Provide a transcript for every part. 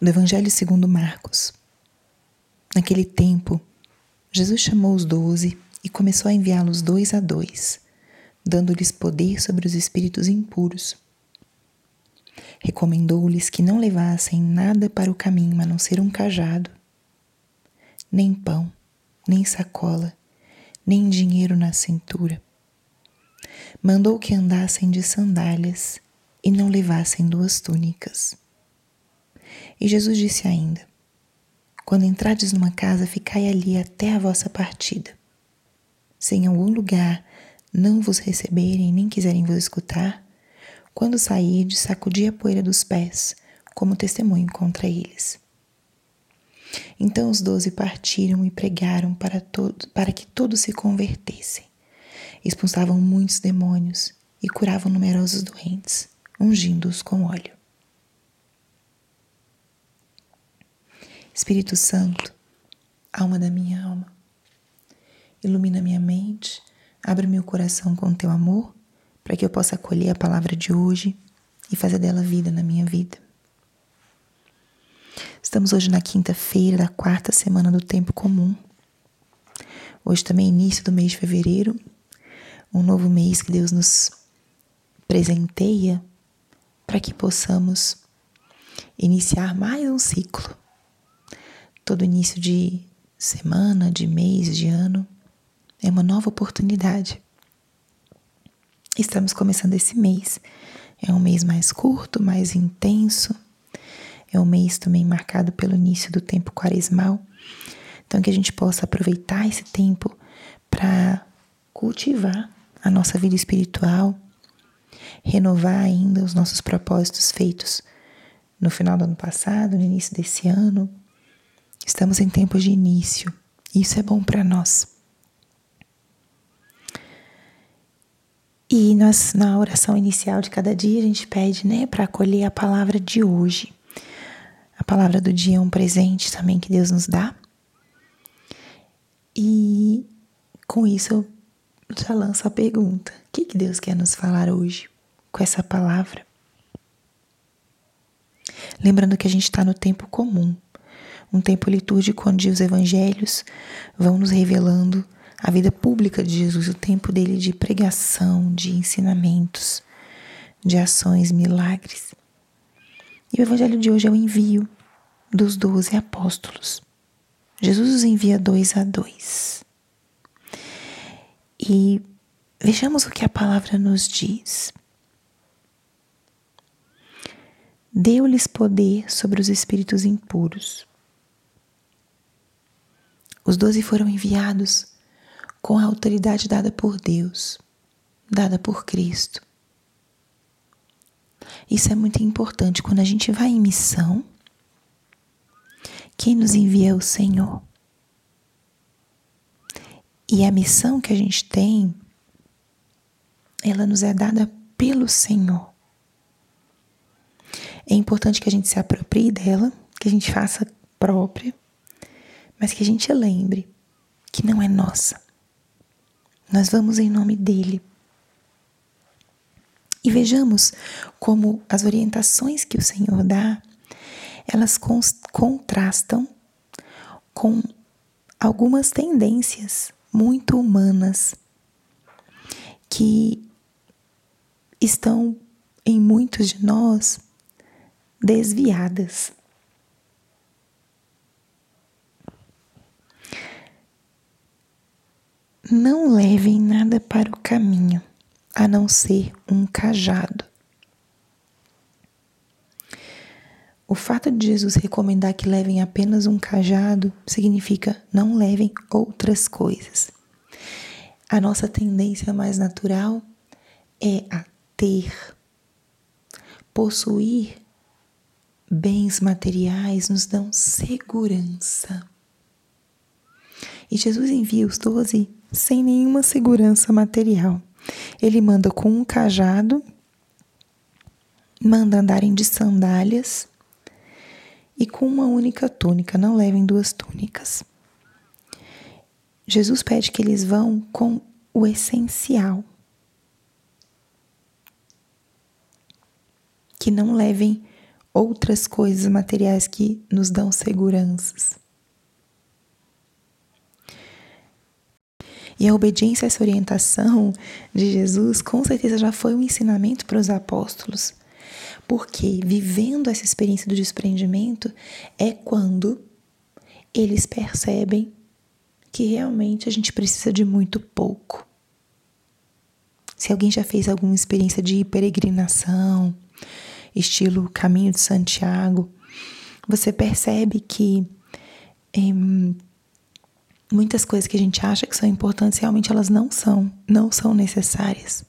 do Evangelho segundo Marcos. Naquele tempo, Jesus chamou os doze e começou a enviá-los dois a dois, dando-lhes poder sobre os espíritos impuros. Recomendou-lhes que não levassem nada para o caminho a não ser um cajado, nem pão, nem sacola, nem dinheiro na cintura. Mandou que andassem de sandálias e não levassem duas túnicas. E Jesus disse ainda: Quando entrardes numa casa, ficai ali até a vossa partida. Se em algum lugar não vos receberem nem quiserem vos escutar, quando sairdes, sacudi a poeira dos pés, como testemunho contra eles. Então os doze partiram e pregaram para, todo, para que todos se convertessem. Expulsavam muitos demônios e curavam numerosos doentes, ungindo-os com óleo. Espírito Santo, alma da minha alma, ilumina minha mente, abre meu coração com teu amor, para que eu possa acolher a palavra de hoje e fazer dela vida na minha vida. Estamos hoje na quinta-feira da quarta semana do tempo comum. Hoje também é início do mês de fevereiro, um novo mês que Deus nos presenteia para que possamos iniciar mais um ciclo Todo início de semana, de mês, de ano é uma nova oportunidade. Estamos começando esse mês. É um mês mais curto, mais intenso. É um mês também marcado pelo início do tempo quaresmal. Então, que a gente possa aproveitar esse tempo para cultivar a nossa vida espiritual, renovar ainda os nossos propósitos feitos no final do ano passado, no início desse ano, Estamos em tempos de início. Isso é bom para nós. E nós, na oração inicial de cada dia, a gente pede, né, para acolher a palavra de hoje. A palavra do dia é um presente também que Deus nos dá. E com isso eu já lanço a pergunta: o que, que Deus quer nos falar hoje com essa palavra? Lembrando que a gente está no tempo comum, um tempo litúrgico onde os evangelhos vão nos revelando a vida pública de Jesus, o tempo dele de pregação, de ensinamentos, de ações, milagres. E o evangelho de hoje é o envio dos doze apóstolos. Jesus os envia dois a dois. E vejamos o que a palavra nos diz. Deu-lhes poder sobre os espíritos impuros os doze foram enviados com a autoridade dada por Deus, dada por Cristo. Isso é muito importante quando a gente vai em missão. Quem nos envia é o Senhor. E a missão que a gente tem, ela nos é dada pelo Senhor. É importante que a gente se aproprie dela, que a gente faça própria mas que a gente lembre que não é nossa. Nós vamos em nome dele. E vejamos como as orientações que o Senhor dá, elas contrastam com algumas tendências muito humanas que estão em muitos de nós desviadas. Não levem nada para o caminho, a não ser um cajado. O fato de Jesus recomendar que levem apenas um cajado significa não levem outras coisas. A nossa tendência mais natural é a ter, possuir bens materiais nos dão segurança. E Jesus envia os doze sem nenhuma segurança material. Ele manda com um cajado, manda andarem de sandálias e com uma única túnica, não levem duas túnicas. Jesus pede que eles vão com o essencial. Que não levem outras coisas materiais que nos dão seguranças. E a obediência a essa orientação de Jesus, com certeza, já foi um ensinamento para os apóstolos. Porque vivendo essa experiência do desprendimento é quando eles percebem que realmente a gente precisa de muito pouco. Se alguém já fez alguma experiência de peregrinação, estilo Caminho de Santiago, você percebe que muitas coisas que a gente acha que são importantes realmente elas não são, não são necessárias.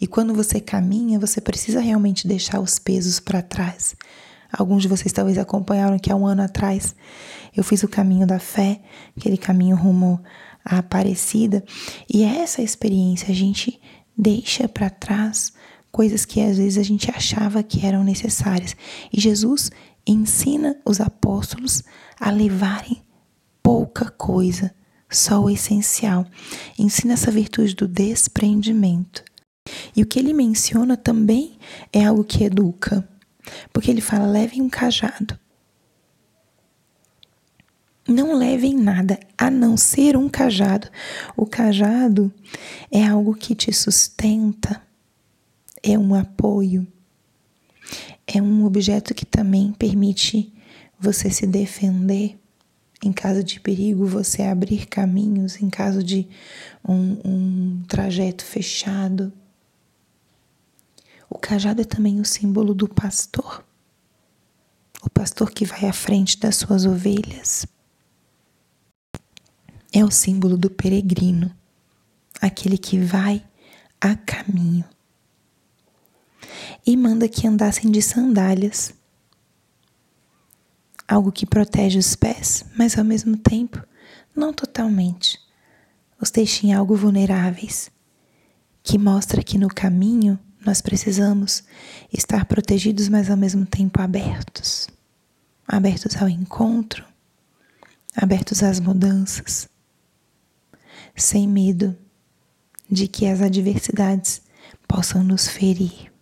E quando você caminha, você precisa realmente deixar os pesos para trás. Alguns de vocês talvez acompanharam que há um ano atrás eu fiz o caminho da fé, aquele caminho rumo à Aparecida, e essa experiência a gente deixa para trás coisas que às vezes a gente achava que eram necessárias. E Jesus ensina os apóstolos a levarem pouca coisa, só o essencial. Ensina essa virtude do desprendimento. E o que ele menciona também é algo que educa, porque ele fala: levem um cajado. Não levem nada a não ser um cajado. O cajado é algo que te sustenta, é um apoio, é um objeto que também permite você se defender em caso de perigo, você abrir caminhos, em caso de um, um trajeto fechado. O cajado é também o símbolo do pastor, o pastor que vai à frente das suas ovelhas. É o símbolo do peregrino, aquele que vai a caminho. E manda que andassem de sandálias, algo que protege os pés, mas ao mesmo tempo, não totalmente, os deixa em algo vulneráveis, que mostra que no caminho nós precisamos estar protegidos, mas ao mesmo tempo abertos abertos ao encontro, abertos às mudanças, sem medo de que as adversidades possam nos ferir.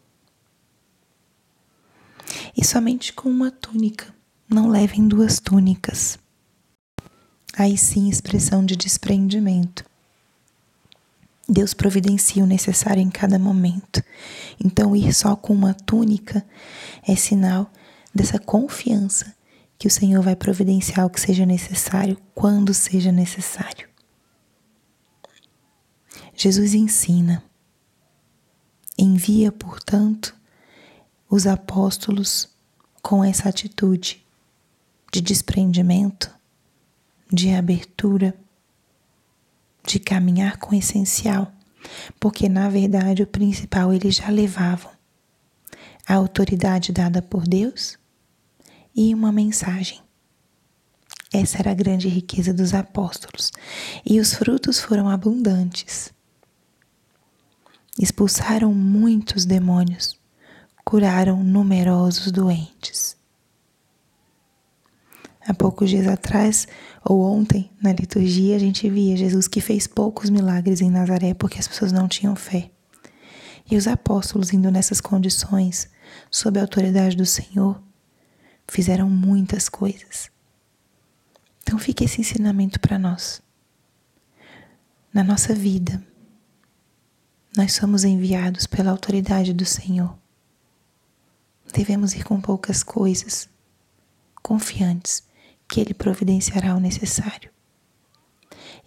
E somente com uma túnica, não levem duas túnicas. Aí sim, expressão de desprendimento. Deus providencia o necessário em cada momento. Então, ir só com uma túnica é sinal dessa confiança que o Senhor vai providenciar o que seja necessário quando seja necessário. Jesus ensina, envia, portanto, os apóstolos com essa atitude de desprendimento, de abertura de caminhar com o essencial, porque na verdade o principal eles já levavam a autoridade dada por Deus e uma mensagem. Essa era a grande riqueza dos apóstolos, e os frutos foram abundantes. Expulsaram muitos demônios, curaram numerosos doentes. Há poucos dias atrás, ou ontem, na liturgia, a gente via Jesus que fez poucos milagres em Nazaré porque as pessoas não tinham fé. E os apóstolos, indo nessas condições, sob a autoridade do Senhor, fizeram muitas coisas. Então fica esse ensinamento para nós. Na nossa vida, nós somos enviados pela autoridade do Senhor. Devemos ir com poucas coisas, confiantes que Ele providenciará o necessário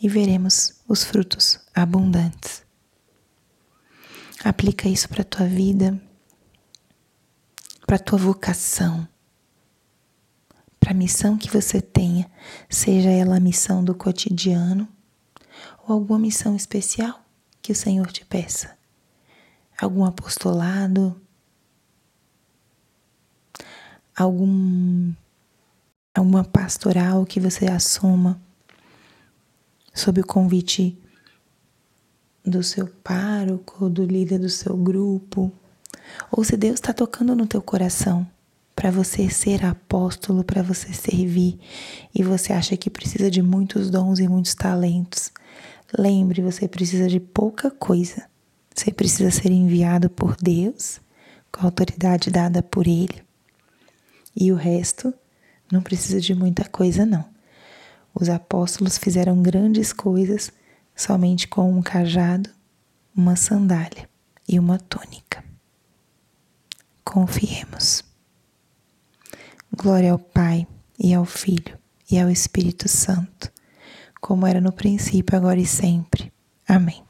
e veremos os frutos abundantes. Aplica isso para a tua vida, para a tua vocação, para a missão que você tenha, seja ela a missão do cotidiano ou alguma missão especial que o Senhor te peça. Algum apostolado, algum alguma pastoral que você assuma sob o convite do seu pároco, do líder do seu grupo, ou se Deus está tocando no teu coração para você ser apóstolo, para você servir e você acha que precisa de muitos dons e muitos talentos, lembre, você precisa de pouca coisa. Você precisa ser enviado por Deus, com a autoridade dada por Ele E o resto não precisa de muita coisa, não. Os apóstolos fizeram grandes coisas somente com um cajado, uma sandália e uma túnica. Confiemos. Glória ao Pai e ao Filho e ao Espírito Santo, como era no princípio, agora e sempre. Amém.